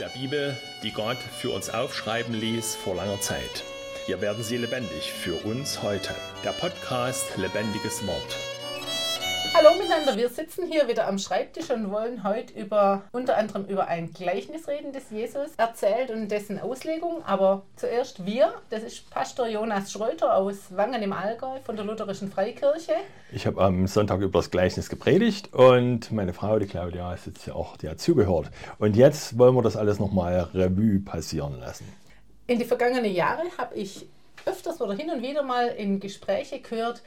der Bibel, die Gott für uns aufschreiben ließ vor langer Zeit. Hier werden sie lebendig für uns heute. Der Podcast Lebendiges Wort. Hallo miteinander, wir sitzen hier wieder am Schreibtisch und wollen heute über unter anderem über ein Gleichnis reden, das Jesus erzählt und dessen Auslegung. Aber zuerst wir, das ist Pastor Jonas Schröter aus Wangen im Allgäu von der Lutherischen Freikirche. Ich habe am Sonntag über das Gleichnis gepredigt und meine Frau, die Claudia, ist jetzt ja auch, die hat zugehört. Und jetzt wollen wir das alles nochmal Revue passieren lassen. In die vergangenen Jahre habe ich öfters oder hin und wieder mal in Gespräche gehört,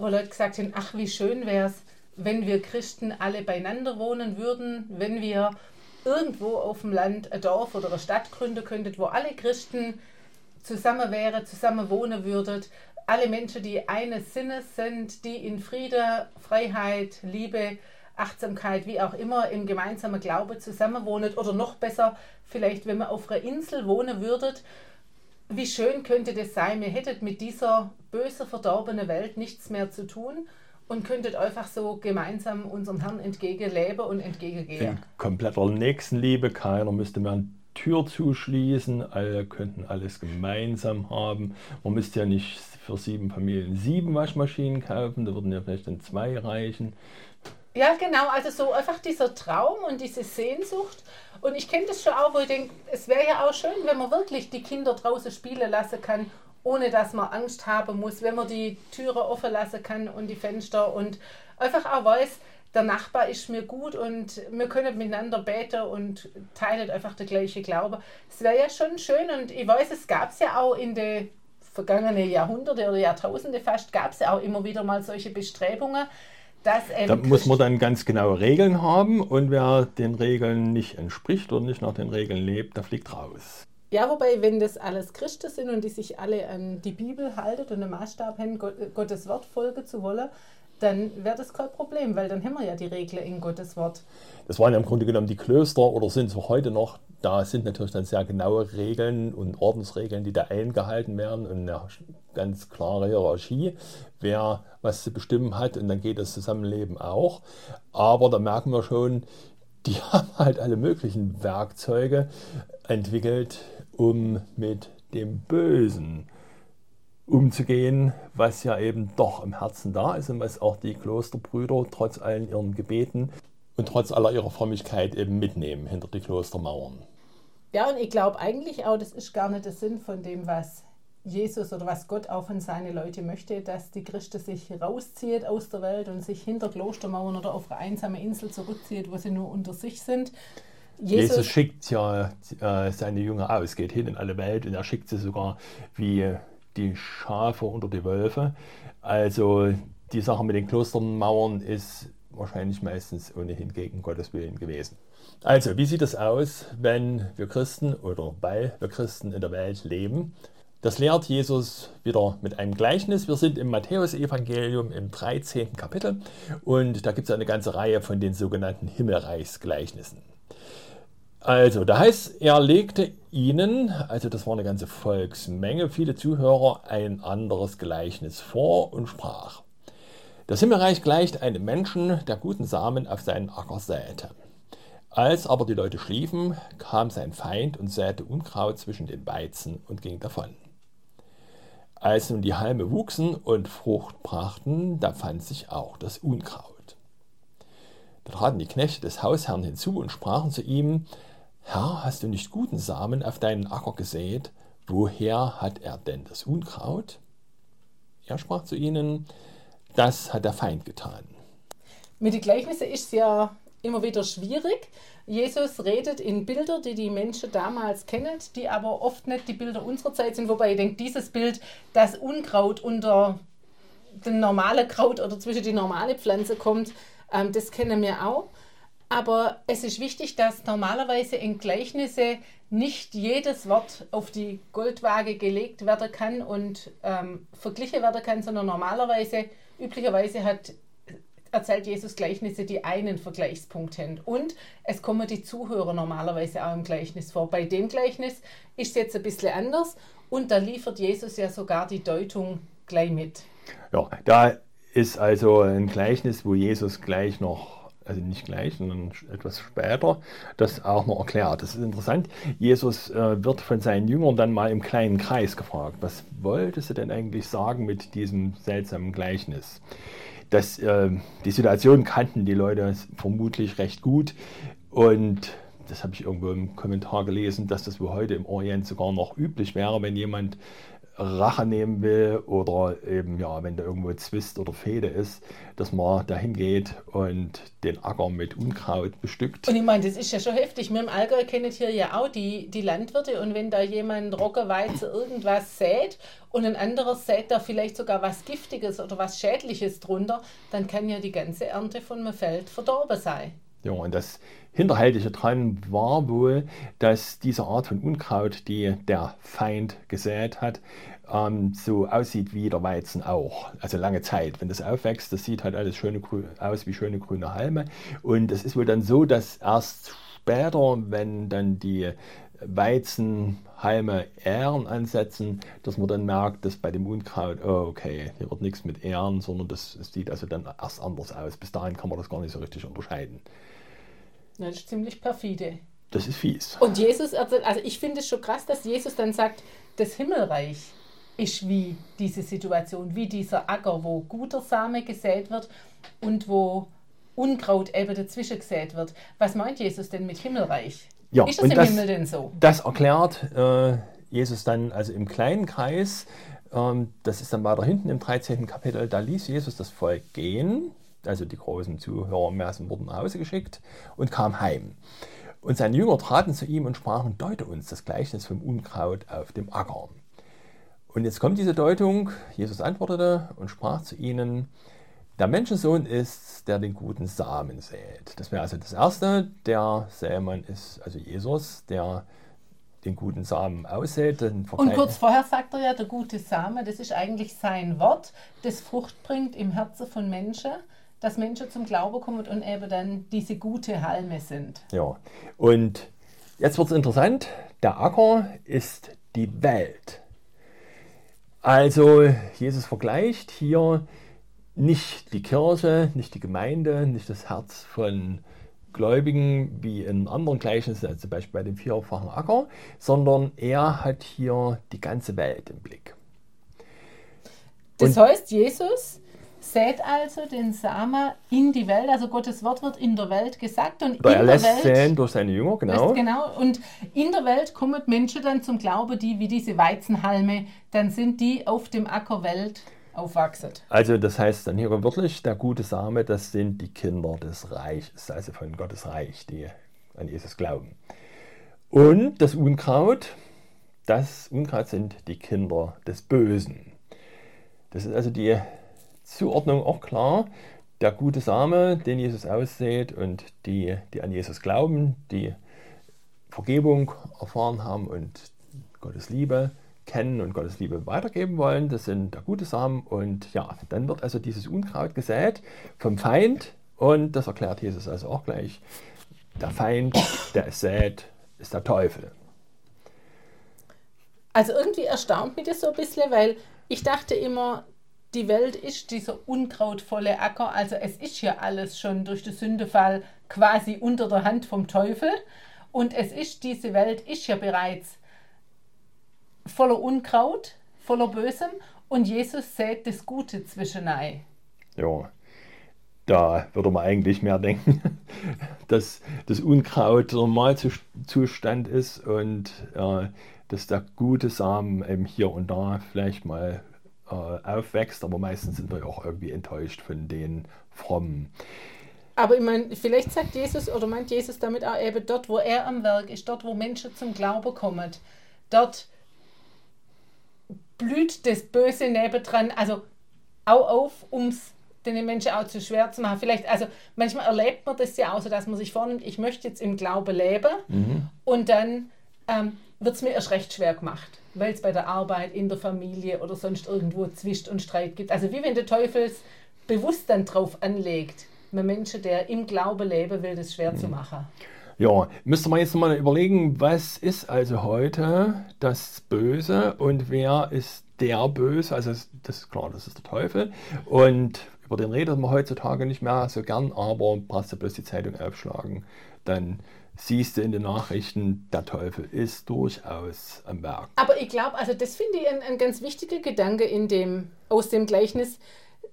wo Leute gesagt haben, ach wie schön wäre es, wenn wir Christen alle beieinander wohnen würden, wenn wir irgendwo auf dem Land ein Dorf oder eine Stadt gründen könnten, wo alle Christen zusammen wären, zusammen wohnen würden, alle Menschen, die eines Sinnes sind, die in Friede, Freiheit, Liebe, Achtsamkeit, wie auch immer, im gemeinsamen Glaube zusammenwohnen oder noch besser, vielleicht wenn man auf einer Insel wohnen würde. Wie schön könnte das sein, wir hätten mit dieser böse verdorbenen Welt nichts mehr zu tun und könntet einfach so gemeinsam unserem Herrn entgegenleben und entgegengehen. In kompletter Nächstenliebe, keiner müsste mehr eine Tür zuschließen, alle könnten alles gemeinsam haben. Man müsste ja nicht für sieben Familien sieben Waschmaschinen kaufen, da würden ja vielleicht dann zwei reichen. Ja, genau, also so einfach dieser Traum und diese Sehnsucht. Und ich kenne das schon auch, wo ich denke, es wäre ja auch schön, wenn man wirklich die Kinder draußen spielen lassen kann ohne dass man Angst haben muss, wenn man die Türe offen lassen kann und die Fenster und einfach auch weiß, der Nachbar ist mir gut und wir können miteinander beten und teilen einfach der gleiche Glaube. Es wäre ja schon schön und ich weiß, es gab es ja auch in den vergangenen Jahrhunderte oder Jahrtausende fast, gab es ja auch immer wieder mal solche Bestrebungen. Da muss man dann ganz genaue Regeln haben und wer den Regeln nicht entspricht oder nicht nach den Regeln lebt, der fliegt raus. Ja, wobei, wenn das alles Christen sind und die sich alle an die Bibel halten und einen Maßstab haben, Gottes Wort folgen zu wollen, dann wäre das kein Problem, weil dann haben wir ja die Regeln in Gottes Wort. Das waren ja im Grunde genommen die Klöster oder sind es auch heute noch. Da sind natürlich dann sehr genaue Regeln und Ordensregeln, die da eingehalten werden und eine ganz klare Hierarchie, wer was zu bestimmen hat und dann geht das Zusammenleben auch. Aber da merken wir schon, die haben halt alle möglichen Werkzeuge entwickelt, um mit dem Bösen umzugehen, was ja eben doch im Herzen da ist und was auch die Klosterbrüder trotz allen ihren Gebeten und trotz aller ihrer Frömmigkeit eben mitnehmen hinter die Klostermauern. Ja, und ich glaube eigentlich auch, das ist gar nicht der Sinn von dem, was Jesus oder was Gott auch von seinen Leuten möchte, dass die Christen sich rauszieht aus der Welt und sich hinter Klostermauern oder auf eine einsame Insel zurückzieht, wo sie nur unter sich sind, Jesus, Jesus schickt ja äh, seine Jünger aus, geht hin in alle Welt und er schickt sie sogar wie die Schafe unter die Wölfe. Also die Sache mit den Klostermauern ist wahrscheinlich meistens ohnehin gegen Gottes Willen gewesen. Also, wie sieht es aus, wenn wir Christen oder weil wir Christen in der Welt leben? Das lehrt Jesus wieder mit einem Gleichnis. Wir sind im Matthäusevangelium im 13. Kapitel und da gibt es eine ganze Reihe von den sogenannten Himmelreichsgleichnissen. Also, da heißt, er legte ihnen, also das war eine ganze Volksmenge, viele Zuhörer, ein anderes Gleichnis vor und sprach. Das Himmelreich gleicht einem Menschen, der guten Samen auf seinen Acker säte. Als aber die Leute schliefen, kam sein Feind und säte Unkraut zwischen den Weizen und ging davon. Als nun die Halme wuchsen und Frucht brachten, da fand sich auch das Unkraut. Da traten die Knechte des Hausherrn hinzu und sprachen zu ihm, Herr, hast du nicht guten Samen auf deinen Acker gesät? Woher hat er denn das Unkraut? Er sprach zu ihnen, das hat der Feind getan. Mit den Gleichnissen ist es ja immer wieder schwierig. Jesus redet in Bilder, die die Menschen damals kennen, die aber oft nicht die Bilder unserer Zeit sind. Wobei ich denke, dieses Bild, das Unkraut unter den normalen Kraut oder zwischen die normale Pflanze kommt, ähm, das kennen wir auch. Aber es ist wichtig, dass normalerweise in Gleichnisse nicht jedes Wort auf die Goldwaage gelegt werden kann und ähm, verglichen werden kann, sondern normalerweise, üblicherweise hat, erzählt Jesus Gleichnisse, die einen Vergleichspunkt haben. Und es kommen die Zuhörer normalerweise auch im Gleichnis vor. Bei dem Gleichnis ist es jetzt ein bisschen anders und da liefert Jesus ja sogar die Deutung gleich mit. Ja, da ist also ein Gleichnis, wo Jesus gleich noch also nicht gleich, sondern etwas später, das auch noch erklärt. Das ist interessant. Jesus äh, wird von seinen Jüngern dann mal im kleinen Kreis gefragt, was wollte sie denn eigentlich sagen mit diesem seltsamen Gleichnis? Das, äh, die Situation kannten die Leute vermutlich recht gut. Und das habe ich irgendwo im Kommentar gelesen, dass das wohl heute im Orient sogar noch üblich wäre, wenn jemand Rache nehmen will oder eben, ja, wenn da irgendwo Zwist oder Fehde ist, dass man dahin geht und den Acker mit Unkraut bestückt. Und ich meine, das ist ja schon heftig. Wir im Allgäu kennen hier ja auch die, die Landwirte und wenn da jemand Roggenweizen irgendwas sät und ein anderer sät da vielleicht sogar was Giftiges oder was Schädliches drunter, dann kann ja die ganze Ernte von einem Feld verdorben sein. Ja, und das Hinterhältige dran war wohl, dass diese Art von Unkraut, die der Feind gesät hat, ähm, so aussieht wie der Weizen auch. Also lange Zeit. Wenn das aufwächst, das sieht halt alles schöne, aus wie schöne grüne Halme. Und es ist wohl dann so, dass erst später, wenn dann die Weizenhalme Ähren ansetzen, dass man dann merkt, dass bei dem Unkraut, oh okay, hier wird nichts mit Ähren, sondern das, das sieht also dann erst anders aus. Bis dahin kann man das gar nicht so richtig unterscheiden. Das ist ziemlich perfide. Das ist fies. Und Jesus, also ich finde es schon krass, dass Jesus dann sagt, das Himmelreich ist wie diese Situation, wie dieser Acker, wo guter Same gesät wird und wo Unkraut eben dazwischen gesät wird. Was meint Jesus denn mit Himmelreich? Ja, ist das im das, Himmel denn so? Das erklärt äh, Jesus dann also im kleinen Kreis. Ähm, das ist dann weiter hinten im 13. Kapitel. Da ließ Jesus das Volk gehen also die großen Zuhörermassen wurden nach Hause geschickt und kam heim. Und seine Jünger traten zu ihm und sprachen, deute uns das Gleichnis vom Unkraut auf dem Acker. Und jetzt kommt diese Deutung, Jesus antwortete und sprach zu ihnen, der Menschensohn ist, der den guten Samen sät. Das wäre also das Erste. Der Sämann ist also Jesus, der den guten Samen aussät. Und kurz vorher sagt er ja, der gute Same, das ist eigentlich sein Wort, das Frucht bringt im Herzen von Menschen dass Menschen zum Glauben kommen und eben dann diese gute Halme sind. Ja, und jetzt wird es interessant. Der Acker ist die Welt. Also Jesus vergleicht hier nicht die Kirche, nicht die Gemeinde, nicht das Herz von Gläubigen wie in anderen Gleichnissen, also zum Beispiel bei dem vierfachen Acker, sondern er hat hier die ganze Welt im Blick. Das Und heißt, Jesus sät also den Sama in die Welt, also Gottes Wort wird in der Welt gesagt und Oder in er lässt der Welt, säen durch seine Jünger, genau. genau. Und in der Welt kommen Menschen dann zum Glauben, die wie diese Weizenhalme, dann sind die auf dem Acker Welt aufwachsen. Also das heißt dann hier wirklich, der gute Same, das sind die Kinder des Reiches, also von Gottes Reich, die an Jesus glauben. Und das Unkraut, das Unkraut sind die Kinder des Bösen. Das ist also die Zuordnung auch klar. Der gute Same, den Jesus aussät und die, die an Jesus glauben, die Vergebung erfahren haben und Gottes Liebe kennen und Gottes Liebe weitergeben wollen, das sind der gute Samen. Und ja, dann wird also dieses Unkraut gesät vom Feind und das erklärt Jesus also auch gleich. Der Feind, der es sät, ist der Teufel. Also irgendwie erstaunt mich das so ein bisschen, weil ich dachte immer, die Welt ist dieser unkrautvolle Acker. Also es ist ja alles schon durch den Sündefall quasi unter der Hand vom Teufel. Und es ist, diese Welt ist ja bereits voller Unkraut, voller Bösem. Und Jesus sät das Gute zwischenei. Ja, da würde man eigentlich mehr denken, dass das Unkraut der Normalzustand ist und äh, dass der gute Samen eben hier und da vielleicht mal äh, aufwächst, aber meistens sind wir auch irgendwie enttäuscht von den Frommen. Aber ich meine, vielleicht sagt Jesus oder meint Jesus damit auch eben dort, wo er am Werk ist, dort, wo Menschen zum Glauben kommen, dort blüht das Böse nebendran, also auch auf, um es den Menschen auch zu schwer zu machen. Vielleicht, also manchmal erlebt man das ja auch so, dass man sich vornimmt, ich möchte jetzt im Glaube leben mhm. und dann ähm, wird es mir erst recht schwer gemacht weil es bei der Arbeit, in der Familie oder sonst irgendwo Zwist und Streit gibt. Also wie wenn der Teufel bewusst dann drauf anlegt, einem Menschen, der im Glaube leben will, das schwer mhm. zu machen. Ja, müsste man jetzt mal überlegen, was ist also heute das Böse und wer ist der Böse? Also das ist klar, das ist der Teufel. Und über den redet man heutzutage nicht mehr so gern, aber brauchst du bloß die Zeitung aufschlagen, dann siehst du in den Nachrichten, der Teufel ist durchaus am Werk. Aber ich glaube, also das finde ich ein, ein ganz wichtiger Gedanke in dem, aus dem Gleichnis,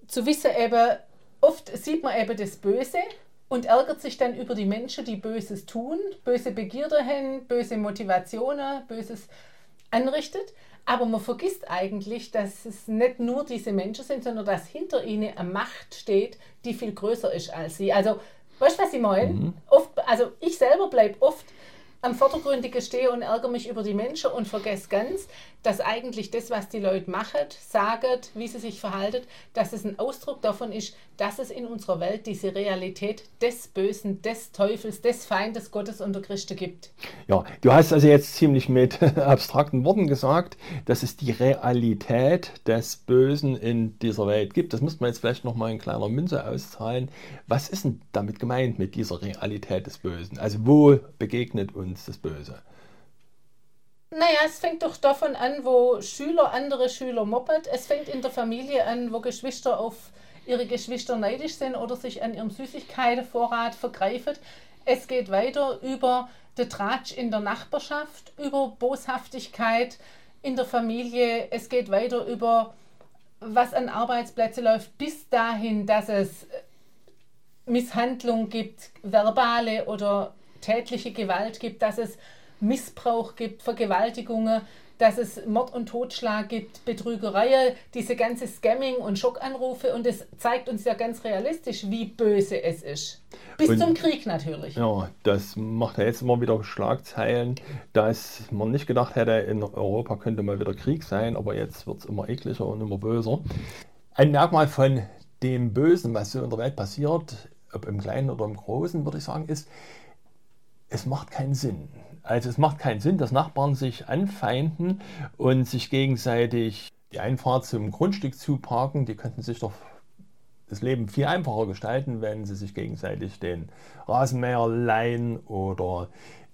zu wissen eben, oft sieht man eben das Böse und ärgert sich dann über die Menschen, die Böses tun, böse Begierde haben, böse Motivationen, Böses anrichtet. Aber man vergisst eigentlich, dass es nicht nur diese Menschen sind, sondern dass hinter ihnen eine Macht steht, die viel größer ist als sie. Also Weißt du, was ich meine? Mhm. Oft, also ich selber bleibe oft am Vordergründigen stehe und ärgere mich über die Menschen und vergesse ganz, dass eigentlich das, was die Leute machen, sagen, wie sie sich verhalten, dass es ein Ausdruck davon ist, dass es in unserer Welt diese Realität des Bösen, des Teufels, des Feindes Gottes und der Christen gibt. Ja, du hast also jetzt ziemlich mit abstrakten Worten gesagt, dass es die Realität des Bösen in dieser Welt gibt. Das müsste man jetzt vielleicht nochmal in kleiner Münze auszahlen. Was ist denn damit gemeint mit dieser Realität des Bösen? Also wo begegnet uns das Böse? Naja, es fängt doch davon an, wo Schüler andere Schüler moppert. Es fängt in der Familie an, wo Geschwister auf ihre Geschwister neidisch sind oder sich an ihrem Süßigkeitenvorrat vergreifen. Es geht weiter über den Tratsch in der Nachbarschaft, über Boshaftigkeit in der Familie. Es geht weiter über was an Arbeitsplätzen läuft, bis dahin, dass es Misshandlung gibt, verbale oder tätliche Gewalt gibt, dass es Missbrauch gibt, Vergewaltigungen, dass es Mord und Totschlag gibt, Betrügerei, diese ganze Scamming und Schockanrufe und es zeigt uns ja ganz realistisch, wie böse es ist. Bis und, zum Krieg natürlich. Ja, das macht ja jetzt immer wieder Schlagzeilen, dass man nicht gedacht hätte, in Europa könnte mal wieder Krieg sein, aber jetzt wird es immer ekliger und immer böser. Ein Merkmal von dem Bösen, was so in der Welt passiert, ob im Kleinen oder im Großen, würde ich sagen, ist, es macht keinen Sinn. Also es macht keinen Sinn, dass Nachbarn sich anfeinden und sich gegenseitig die Einfahrt zum Grundstück zuparken. Die könnten sich doch das Leben viel einfacher gestalten, wenn sie sich gegenseitig den Rasenmäher leihen oder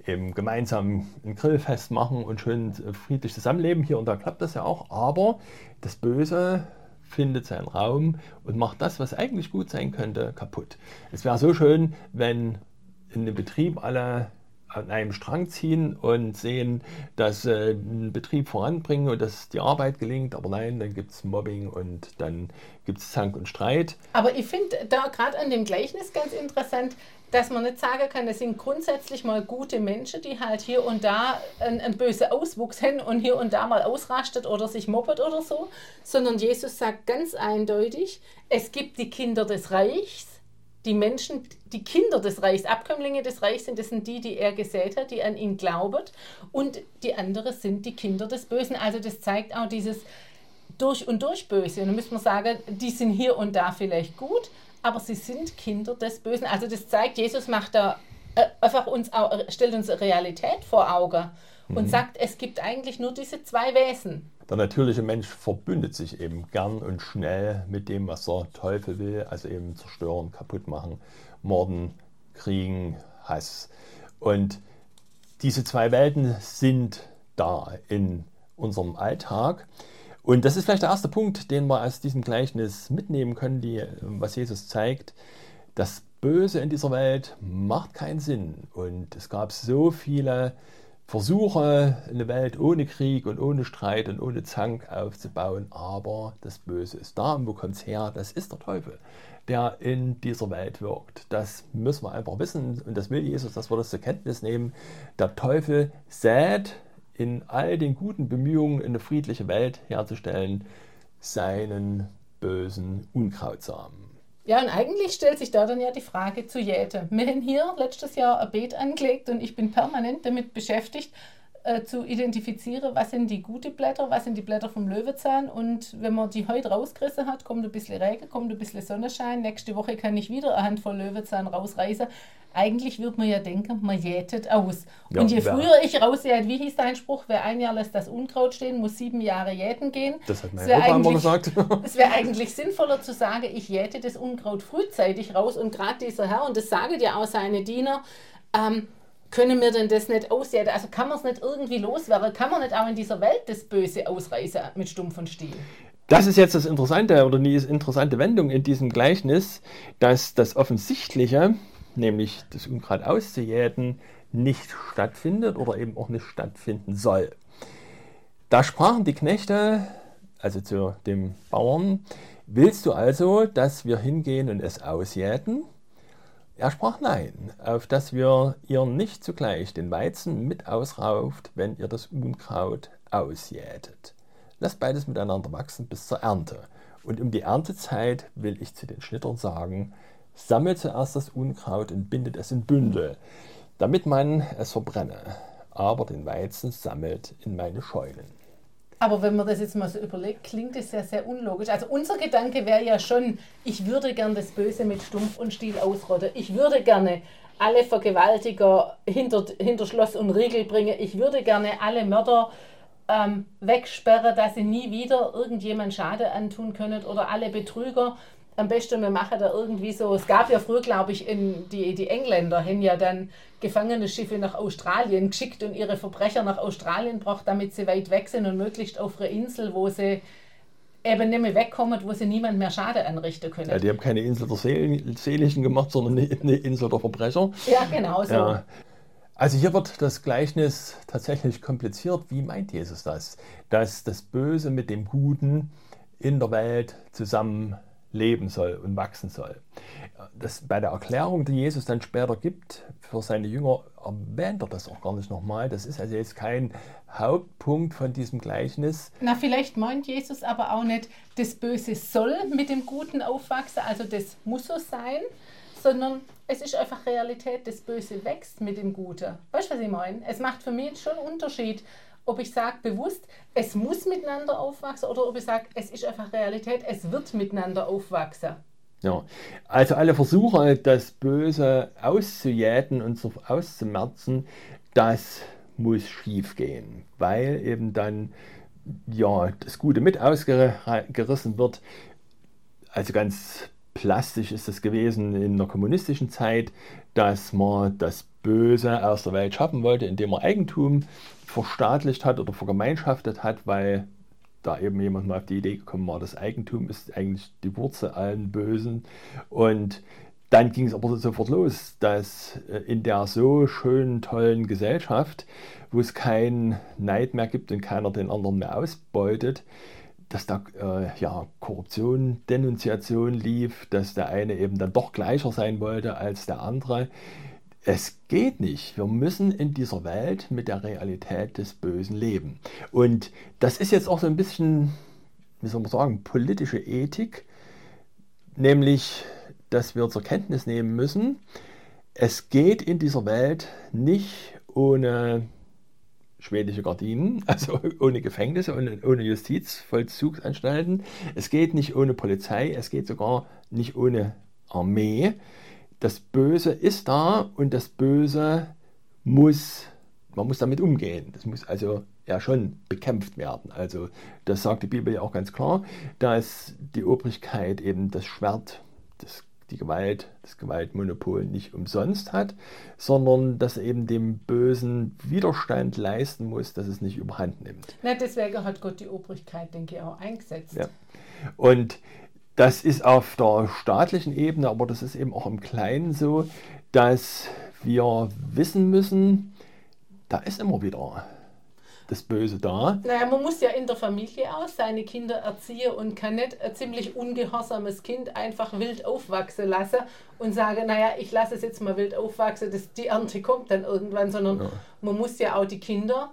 eben gemeinsam ein Grillfest machen und schön friedlich zusammenleben. Hier und da klappt das ja auch, aber das Böse findet seinen Raum und macht das, was eigentlich gut sein könnte, kaputt. Es wäre so schön, wenn in dem Betrieb alle an einem Strang ziehen und sehen, dass äh, ein Betrieb voranbringen und dass die Arbeit gelingt. Aber nein, dann gibt es Mobbing und dann gibt es Zank und Streit. Aber ich finde da gerade an dem Gleichnis ganz interessant, dass man nicht sagen kann, das sind grundsätzlich mal gute Menschen, die halt hier und da einen, einen bösen Auswuchs haben und hier und da mal ausrastet oder sich moppet oder so, sondern Jesus sagt ganz eindeutig, es gibt die Kinder des Reichs die Menschen, die Kinder des Reichs, Abkömmlinge des Reichs sind, das sind die, die er gesät hat, die an ihn glauben. Und die anderen sind die Kinder des Bösen. Also das zeigt auch dieses durch und durch Böse. Und dann müssen wir sagen, die sind hier und da vielleicht gut, aber sie sind Kinder des Bösen. Also das zeigt, Jesus macht da äh, einfach uns auch, stellt uns Realität vor Augen und mhm. sagt, es gibt eigentlich nur diese zwei Wesen. Der natürliche Mensch verbündet sich eben gern und schnell mit dem, was der Teufel will, also eben zerstören, kaputt machen, morden, kriegen, Hass. Und diese zwei Welten sind da in unserem Alltag. Und das ist vielleicht der erste Punkt, den wir aus diesem Gleichnis mitnehmen können, die, was Jesus zeigt. Das Böse in dieser Welt macht keinen Sinn. Und es gab so viele versuche, eine Welt ohne Krieg und ohne Streit und ohne Zank aufzubauen, aber das Böse ist da. Und wo kommt es her? Das ist der Teufel, der in dieser Welt wirkt. Das müssen wir einfach wissen und das will Jesus, dass wir das zur Kenntnis nehmen. Der Teufel sät in all den guten Bemühungen, eine friedliche Welt herzustellen, seinen bösen Unkrautsamen. Ja, und eigentlich stellt sich da dann ja die Frage zu Jäte. Wir haben hier letztes Jahr ein Beet angelegt und ich bin permanent damit beschäftigt, äh, zu identifizieren, was sind die guten Blätter, was sind die Blätter vom Löwenzahn. Und wenn man die heute rausgerissen hat, kommt ein bisschen Regen, kommt ein bisschen Sonnenschein. Nächste Woche kann ich wieder eine Handvoll Löwenzahn rausreißen. Eigentlich würde man ja denken, man jätet aus. Ja, und je ja. früher ich rausjäte, wie hieß dein Spruch, wer ein Jahr lässt das Unkraut stehen, muss sieben Jahre jäten gehen. Das hat mein Opa immer gesagt. es wäre eigentlich sinnvoller zu sagen, ich jäte das Unkraut frühzeitig raus. Und gerade dieser Herr, und das sagen ja auch seine Diener, ähm, können wir denn das nicht ausjäten? Also kann man es nicht irgendwie loswerden? Kann man nicht auch in dieser Welt das Böse ausreißen mit stumpfen Stiel? Das ist jetzt das Interessante oder die interessante Wendung in diesem Gleichnis, dass das Offensichtliche, nämlich das Unkraut auszujäten, nicht stattfindet oder eben auch nicht stattfinden soll. Da sprachen die Knechte, also zu dem Bauern, willst du also, dass wir hingehen und es ausjäten? Er sprach nein, auf dass wir ihr nicht zugleich den Weizen mit ausrauft, wenn ihr das Unkraut ausjätet. Lasst beides miteinander wachsen bis zur Ernte. Und um die Erntezeit will ich zu den Schnittern sagen, sammelt zuerst das Unkraut und bindet es in Bündel, damit man es verbrenne, aber den Weizen sammelt in meine Scheunen. Aber wenn man das jetzt mal so überlegt, klingt es ja sehr unlogisch. Also unser Gedanke wäre ja schon, ich würde gern das Böse mit Stumpf und Stiel ausrotten. Ich würde gerne alle Vergewaltiger hinter, hinter Schloss und Riegel bringen. Ich würde gerne alle Mörder ähm, wegsperren, dass sie nie wieder irgendjemand Schade antun können oder alle Betrüger am besten, wir machen da irgendwie so, es gab ja früher, glaube ich, in die, die Engländer haben ja dann gefangene Schiffe nach Australien geschickt und ihre Verbrecher nach Australien gebracht, damit sie weit weg sind und möglichst auf einer Insel, wo sie eben nicht mehr wegkommen, wo sie niemand mehr Schade anrichten können. Ja, die haben keine Insel der Seligen gemacht, sondern eine Insel der Verbrecher. Ja, genau so. Ja. Also hier wird das Gleichnis tatsächlich kompliziert. Wie meint Jesus das? Dass das Böse mit dem Guten in der Welt zusammen leben soll und wachsen soll. Das, bei der Erklärung, die Jesus dann später gibt für seine Jünger, erwähnt er das auch gar nicht nochmal. Das ist also jetzt kein Hauptpunkt von diesem Gleichnis. Na, vielleicht meint Jesus aber auch nicht, das Böse soll mit dem Guten aufwachsen, also das muss so sein, sondern es ist einfach Realität, das Böse wächst mit dem Guten. Weißt du, was ich meine? Es macht für mich schon einen Unterschied, ob ich sage bewusst, es muss miteinander aufwachsen oder ob ich sage, es ist einfach Realität, es wird miteinander aufwachsen. Ja, also alle Versuche, das Böse auszujäten und auszumerzen, das muss schief gehen, weil eben dann ja das Gute mit ausgerissen wird. Also ganz plastisch ist es gewesen in der kommunistischen Zeit, dass man das Böse aus der Welt schaffen wollte, indem man Eigentum verstaatlicht hat oder vergemeinschaftet hat, weil da eben jemand mal auf die Idee gekommen war, das Eigentum ist eigentlich die Wurzel allen Bösen. Und dann ging es aber sofort los, dass äh, in der so schönen, tollen Gesellschaft, wo es keinen Neid mehr gibt und keiner den anderen mehr ausbeutet, dass da äh, ja, Korruption, Denunziation lief, dass der eine eben dann doch gleicher sein wollte als der andere. Es geht nicht. Wir müssen in dieser Welt mit der Realität des Bösen leben. Und das ist jetzt auch so ein bisschen, wie soll man sagen, politische Ethik, nämlich, dass wir zur Kenntnis nehmen müssen, es geht in dieser Welt nicht ohne schwedische Gardinen, also ohne Gefängnisse, ohne, ohne Justizvollzugsanstalten. Es geht nicht ohne Polizei, es geht sogar nicht ohne Armee das Böse ist da und das Böse muss, man muss damit umgehen. Das muss also ja schon bekämpft werden. Also das sagt die Bibel ja auch ganz klar, dass die Obrigkeit eben das Schwert, das, die Gewalt, das Gewaltmonopol nicht umsonst hat, sondern dass eben dem Bösen Widerstand leisten muss, dass es nicht überhand nimmt. Na, deswegen hat Gott die Obrigkeit, denke ich, auch eingesetzt. Ja. Und das ist auf der staatlichen Ebene, aber das ist eben auch im Kleinen so, dass wir wissen müssen, da ist immer wieder das Böse da. Naja, man muss ja in der Familie auch seine Kinder erziehen und kann nicht ein ziemlich ungehorsames Kind einfach wild aufwachsen lassen und sagen, naja, ich lasse es jetzt mal wild aufwachsen, das, die Ernte kommt dann irgendwann, sondern ja. man muss ja auch die Kinder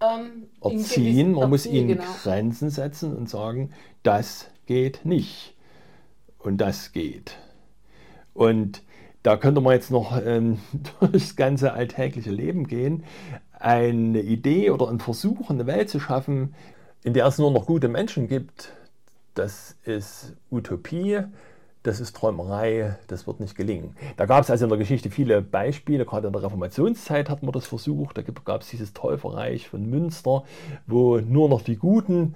ähm, erziehen, man erziehen, muss ihnen genau. Grenzen setzen und sagen, das geht nicht und das geht. Und da könnte man jetzt noch ähm, durchs ganze alltägliche Leben gehen. Eine Idee oder ein Versuch, eine Welt zu schaffen, in der es nur noch gute Menschen gibt, das ist Utopie, das ist Träumerei, das wird nicht gelingen. Da gab es also in der Geschichte viele Beispiele, gerade in der Reformationszeit hat man das versucht. Da gab es dieses Täuferreich von Münster, wo nur noch die Guten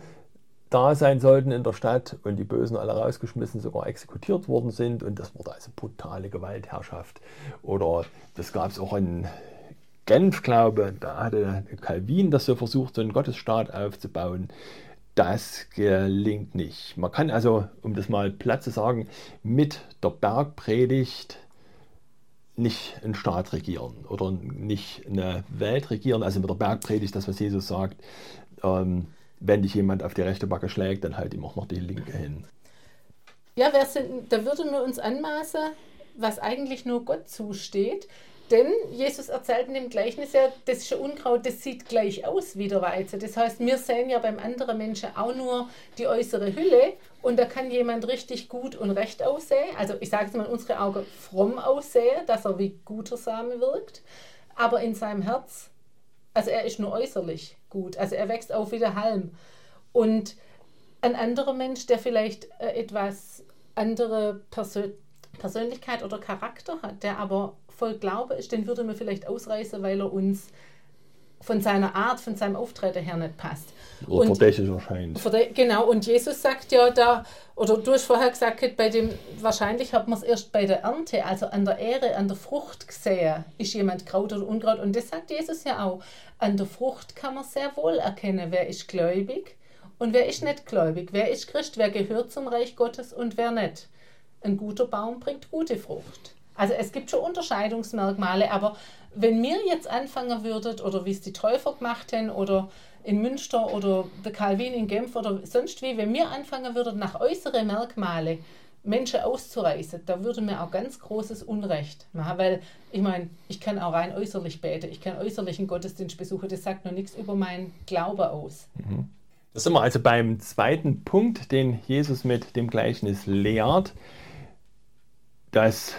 da sein sollten in der Stadt und die Bösen alle rausgeschmissen, sogar exekutiert worden sind. Und das wurde also brutale Gewaltherrschaft. Oder das gab es auch in Genf, glaube da hatte Calvin das so versucht, so einen Gottesstaat aufzubauen. das gelingt nicht. Man kann also, um das mal platt zu sagen, mit der Bergpredigt nicht einen Staat regieren oder nicht eine Welt regieren. Also mit der Bergpredigt, das, was Jesus sagt, ähm, wenn dich jemand auf die rechte Backe schlägt, dann halt ihm auch noch die linke hin. Ja, sind, da würden wir uns anmaßen, was eigentlich nur Gott zusteht. Denn Jesus erzählt in dem Gleichnis ja, das ist Unkraut, das sieht gleich aus wie der Weizen. Das heißt, wir sehen ja beim anderen Menschen auch nur die äußere Hülle und da kann jemand richtig gut und recht aussehen. Also ich sage es mal, unsere Augen fromm aussehen, dass er wie guter Same wirkt. Aber in seinem Herz, also er ist nur äußerlich gut. Also er wächst auf wie der Halm. Und ein anderer Mensch, der vielleicht äh, etwas andere Persön Persönlichkeit oder Charakter hat, der aber voll Glaube ist, den würde man vielleicht ausreißen, weil er uns von seiner Art, von seinem Auftreten her nicht passt. Oder und, verdächtig erscheint. Genau, und Jesus sagt ja da, oder du hast vorher gesagt, bei dem, wahrscheinlich hat man es erst bei der Ernte, also an der Ehre, an der Frucht gesehen, ist jemand Kraut oder Unkraut. Und das sagt Jesus ja auch. An der Frucht kann man sehr wohl erkennen, wer ist gläubig und wer ist nicht gläubig, wer ist Christ, wer gehört zum Reich Gottes und wer nicht. Ein guter Baum bringt gute Frucht. Also es gibt schon Unterscheidungsmerkmale, aber wenn wir jetzt anfangen würden, oder wie es die Täufer gemacht haben, oder in Münster oder der Calvin in Genf oder sonst wie, wenn wir anfangen würden, nach äußeren Merkmale Menschen auszureißen, da würde mir auch ganz großes Unrecht machen, weil ich meine, ich kann auch rein äußerlich beten, ich kann äußerlich einen Gottesdienst besuchen, das sagt noch nichts über meinen Glaube aus. Mhm. Da sind wir also beim zweiten Punkt, den Jesus mit dem Gleichnis lehrt, dass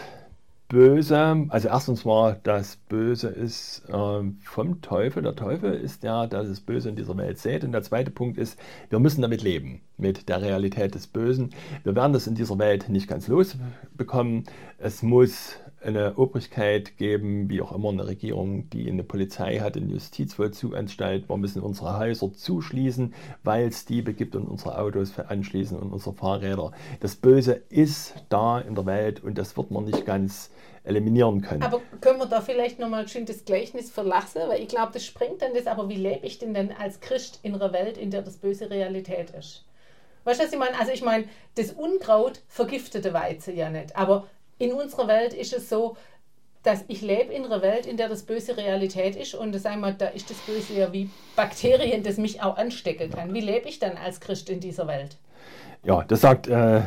Böse, also erstens war das Böse ist äh, vom Teufel. Der Teufel ist ja, dass es Böse in dieser Welt sät. Und der zweite Punkt ist, wir müssen damit leben, mit der Realität des Bösen. Wir werden das in dieser Welt nicht ganz losbekommen. Es muss eine Obrigkeit geben, wie auch immer eine Regierung, die eine Polizei hat, eine Justizvollzuganstalt. Wir müssen unsere Häuser zuschließen, weil es Diebe gibt und unsere Autos anschließen und unsere Fahrräder. Das Böse ist da in der Welt und das wird man nicht ganz eliminieren können. Aber können wir da vielleicht nochmal schön das Gleichnis verlassen? Weil ich glaube, das springt dann das, aber wie lebe ich denn denn als Christ in einer Welt, in der das Böse Realität ist? Weißt du, was ich meine? Also ich meine, das Unkraut vergiftete Weizen ja nicht, aber in unserer Welt ist es so, dass ich lebe in einer Welt, in der das Böse Realität ist und sagen wir, da ist das Böse ja wie Bakterien, das mich auch anstecken kann. Wie lebe ich dann als Christ in dieser Welt? Ja, das sagt äh,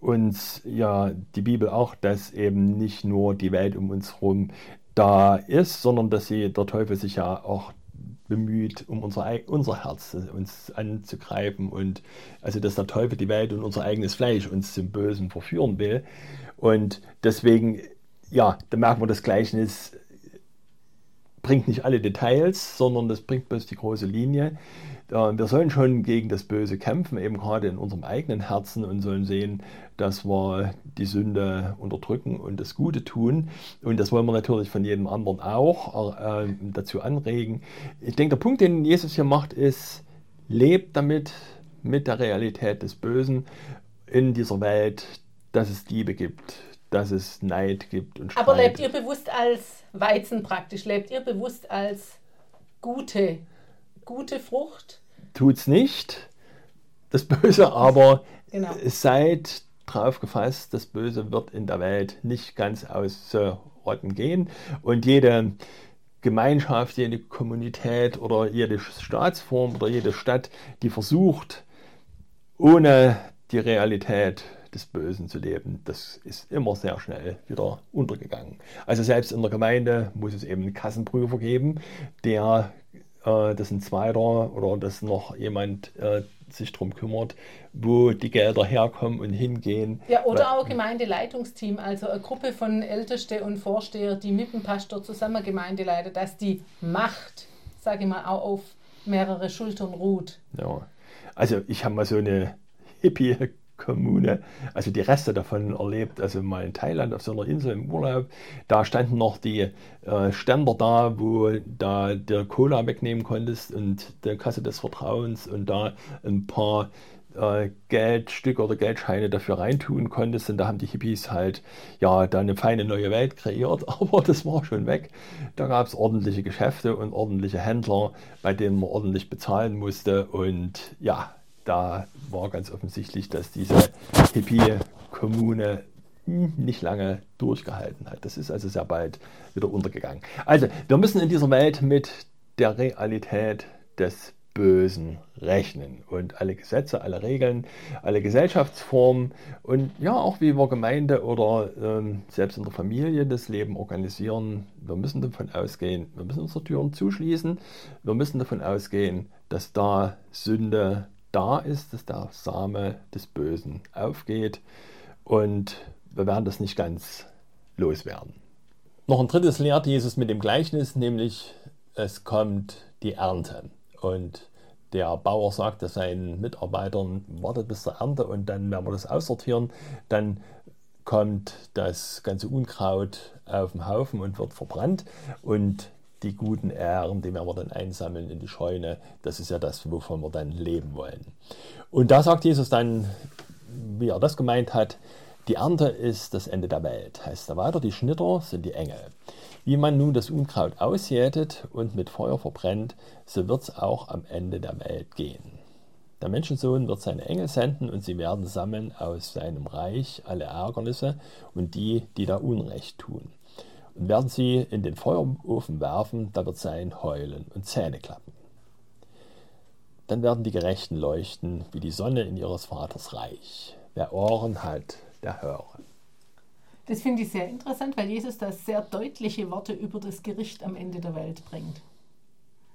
uns ja die Bibel auch, dass eben nicht nur die Welt um uns herum da ist, sondern dass sie, der Teufel sich ja auch bemüht, um unser, unser Herz uns anzugreifen und also dass der Teufel die Welt und unser eigenes Fleisch uns zum Bösen verführen will. Und deswegen, ja, da merken wir das Gleichnis, bringt nicht alle Details, sondern das bringt bloß die große Linie. Wir sollen schon gegen das Böse kämpfen, eben gerade in unserem eigenen Herzen und sollen sehen, dass wir die Sünde unterdrücken und das Gute tun. Und das wollen wir natürlich von jedem anderen auch äh, dazu anregen. Ich denke, der Punkt, den Jesus hier macht, ist, lebt damit, mit der Realität des Bösen in dieser Welt, dass es Liebe gibt, dass es Neid gibt und Streit. Aber lebt ihr bewusst als Weizen praktisch? Lebt ihr bewusst als gute, gute Frucht? Tut's nicht, das Böse, aber genau. seid drauf gefasst, das Böse wird in der Welt nicht ganz ausrotten gehen und jede Gemeinschaft, jede Kommunität oder jede Staatsform oder jede Stadt, die versucht, ohne die Realität des Bösen zu leben, das ist immer sehr schnell wieder untergegangen. Also selbst in der Gemeinde muss es eben einen Kassenprüfer geben, der äh, das ein zweiter oder dass noch jemand äh, sich darum kümmert, wo die Gelder herkommen und hingehen. Ja, oder auch Gemeindeleitungsteam, also eine Gruppe von Ältesten und Vorsteher, die mit dem Pastor zusammen Gemeinde leiten, dass die Macht, sage ich mal, auch auf mehrere Schultern ruht. Ja, also ich habe mal so eine Hippie Kommune, also die Reste davon erlebt, also mal in Thailand auf so einer Insel im Urlaub. Da standen noch die äh, Ständer da, wo da der Cola wegnehmen konntest und der Kasse des Vertrauens und da ein paar äh, Geldstücke oder Geldscheine dafür reintun konntest. Und da haben die Hippies halt ja da eine feine neue Welt kreiert, aber das war schon weg. Da gab es ordentliche Geschäfte und ordentliche Händler, bei denen man ordentlich bezahlen musste und ja, da war ganz offensichtlich, dass diese Hippie-Kommune nicht lange durchgehalten hat. Das ist also sehr bald wieder untergegangen. Also, wir müssen in dieser Welt mit der Realität des Bösen rechnen. Und alle Gesetze, alle Regeln, alle Gesellschaftsformen und ja, auch wie wir Gemeinde oder ähm, selbst in der Familie das Leben organisieren, wir müssen davon ausgehen, wir müssen unsere Türen zuschließen, wir müssen davon ausgehen, dass da Sünde da ist, dass der Same des Bösen aufgeht und wir werden das nicht ganz loswerden. Noch ein drittes lehrt Jesus mit dem Gleichnis, nämlich es kommt die Ernte. Und der Bauer sagt seinen Mitarbeitern, wartet bis zur Ernte und dann werden wir das aussortieren. Dann kommt das ganze Unkraut auf den Haufen und wird verbrannt. Und die guten Ähren, die werden wir dann einsammeln in die Scheune. Das ist ja das, wovon wir dann leben wollen. Und da sagt Jesus dann, wie er das gemeint hat, die Ernte ist das Ende der Welt. Heißt er weiter, die Schnitter sind die Engel. Wie man nun das Unkraut ausjätet und mit Feuer verbrennt, so wird es auch am Ende der Welt gehen. Der Menschensohn wird seine Engel senden und sie werden sammeln aus seinem Reich alle Ärgernisse und die, die da Unrecht tun werden sie in den Feuerofen werfen, da wird sein Heulen und Zähneklappen. Dann werden die Gerechten leuchten wie die Sonne in ihres Vaters Reich. Wer Ohren hat, der höre. Das finde ich sehr interessant, weil Jesus da sehr deutliche Worte über das Gericht am Ende der Welt bringt.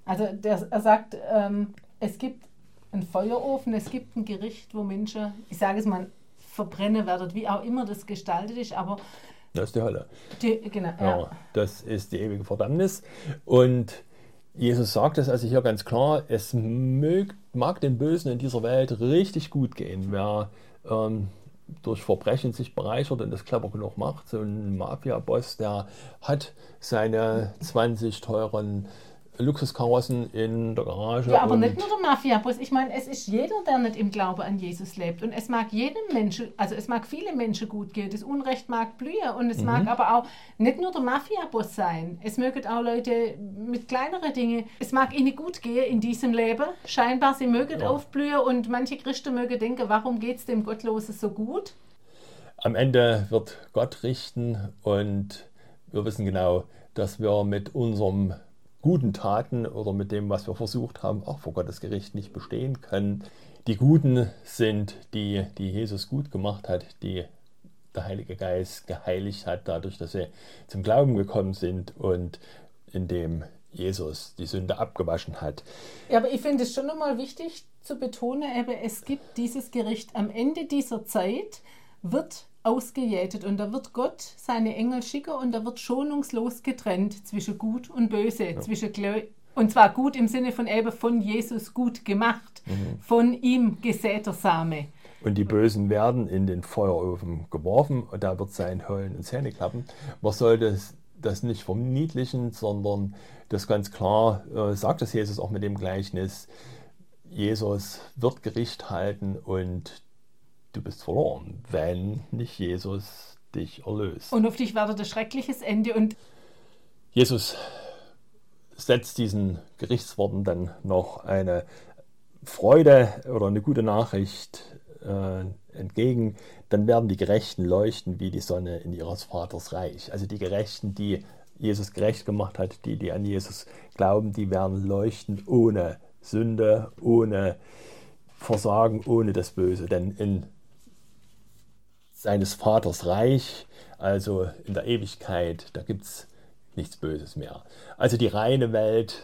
Also der, er sagt, ähm, es gibt einen Feuerofen, es gibt ein Gericht, wo Menschen, ich sage es mal, verbrennen werden, wie auch immer das gestaltet ist, aber das ist die Hölle. Die, genau, ja. ja. Das ist die ewige Verdammnis. Und Jesus sagt es also hier ganz klar, es mög, mag den Bösen in dieser Welt richtig gut gehen. Wer ähm, durch Verbrechen sich bereichert und das clever genug macht, so ein Mafia-Boss, der hat seine 20 teuren Luxuskarossen in der Garage. Ja, aber nicht nur der Mafia-Boss. Ich meine, es ist jeder, der nicht im Glaube an Jesus lebt. Und es mag jedem Menschen, also es mag viele Menschen gut gehen. Das Unrecht mag blühen. Und es mhm. mag aber auch nicht nur der Mafia-Boss sein. Es mögen auch Leute mit kleineren Dingen. Es mag ihnen gut gehen in diesem Leben. Scheinbar, sie mögen ja. aufblühen. Und manche Christen mögen denken, warum geht es dem Gottlosen so gut? Am Ende wird Gott richten und wir wissen genau, dass wir mit unserem guten Taten oder mit dem, was wir versucht haben, auch vor Gottes Gericht nicht bestehen können. Die Guten sind die, die Jesus gut gemacht hat, die der Heilige Geist geheiligt hat, dadurch, dass sie zum Glauben gekommen sind und in dem Jesus die Sünde abgewaschen hat. Ja, aber ich finde es schon nochmal wichtig zu betonen, eben, es gibt dieses Gericht am Ende dieser Zeit, wird ausgejätet und da wird Gott seine Engel schicken und da wird schonungslos getrennt zwischen Gut und Böse, ja. zwischen und zwar gut im Sinne von eben von Jesus gut gemacht, mhm. von ihm gesäter Same. Und die Bösen werden in den Feuerofen geworfen und da wird sein Heulen und Zähne klappen. Man sollte das nicht verniedlichen, sondern das ganz klar, äh, sagt es Jesus auch mit dem Gleichnis, Jesus wird Gericht halten und du bist verloren, wenn nicht Jesus dich erlöst. Und auf dich wartet ein schreckliches Ende. Und Jesus setzt diesen Gerichtsworten dann noch eine Freude oder eine gute Nachricht äh, entgegen. Dann werden die Gerechten leuchten wie die Sonne in ihres Vaters Reich. Also die Gerechten, die Jesus gerecht gemacht hat, die, die an Jesus glauben, die werden leuchten ohne Sünde, ohne Versagen, ohne das Böse. Denn in seines Vaters Reich, also in der Ewigkeit, da gibt es nichts Böses mehr. Also die reine Welt,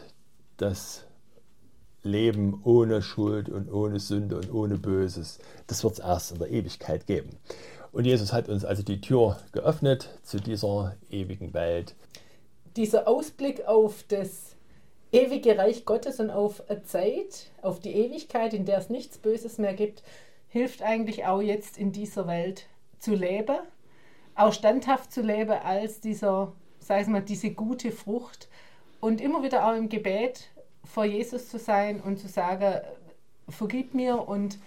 das Leben ohne Schuld und ohne Sünde und ohne Böses, das wird es erst in der Ewigkeit geben. Und Jesus hat uns also die Tür geöffnet zu dieser ewigen Welt. Dieser Ausblick auf das ewige Reich Gottes und auf eine Zeit, auf die Ewigkeit, in der es nichts Böses mehr gibt, hilft eigentlich auch jetzt in dieser Welt zu leben, auch standhaft zu leben als dieser, sag ich mal, diese gute Frucht und immer wieder auch im Gebet vor Jesus zu sein und zu sagen, vergib mir und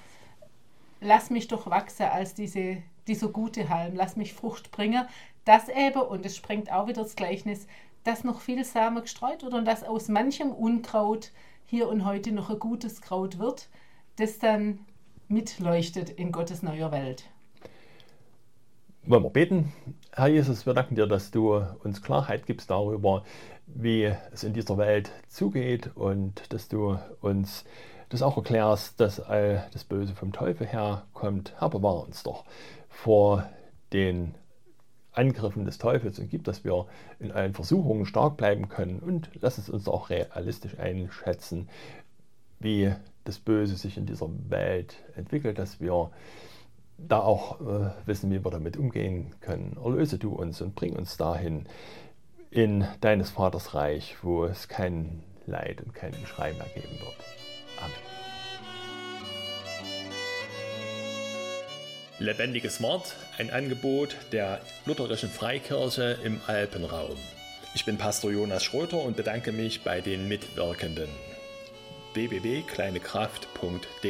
lass mich doch wachsen als diese, dieser gute Halm, lass mich Frucht bringen, dass eben, und es sprengt auch wieder das Gleichnis, dass noch viel Samen gestreut wird und dass aus manchem Unkraut hier und heute noch ein gutes Kraut wird, das dann mitleuchtet in Gottes neuer Welt. Wollen wir beten? Herr Jesus, wir danken dir, dass du uns Klarheit gibst darüber, wie es in dieser Welt zugeht und dass du uns das auch erklärst, dass all das Böse vom Teufel herkommt. Herr, bewahre uns doch vor den Angriffen des Teufels und gib, dass wir in allen Versuchungen stark bleiben können und lass es uns auch realistisch einschätzen, wie das Böse sich in dieser Welt entwickelt, dass wir da auch äh, wissen, wie wir damit umgehen können. Erlöse du uns und bring uns dahin in deines Vaters Reich, wo es kein Leid und keinen Schrei mehr geben wird. Amen. Lebendiges Wort, ein Angebot der Lutherischen Freikirche im Alpenraum. Ich bin Pastor Jonas Schröter und bedanke mich bei den Mitwirkenden. www.kleinekraft.de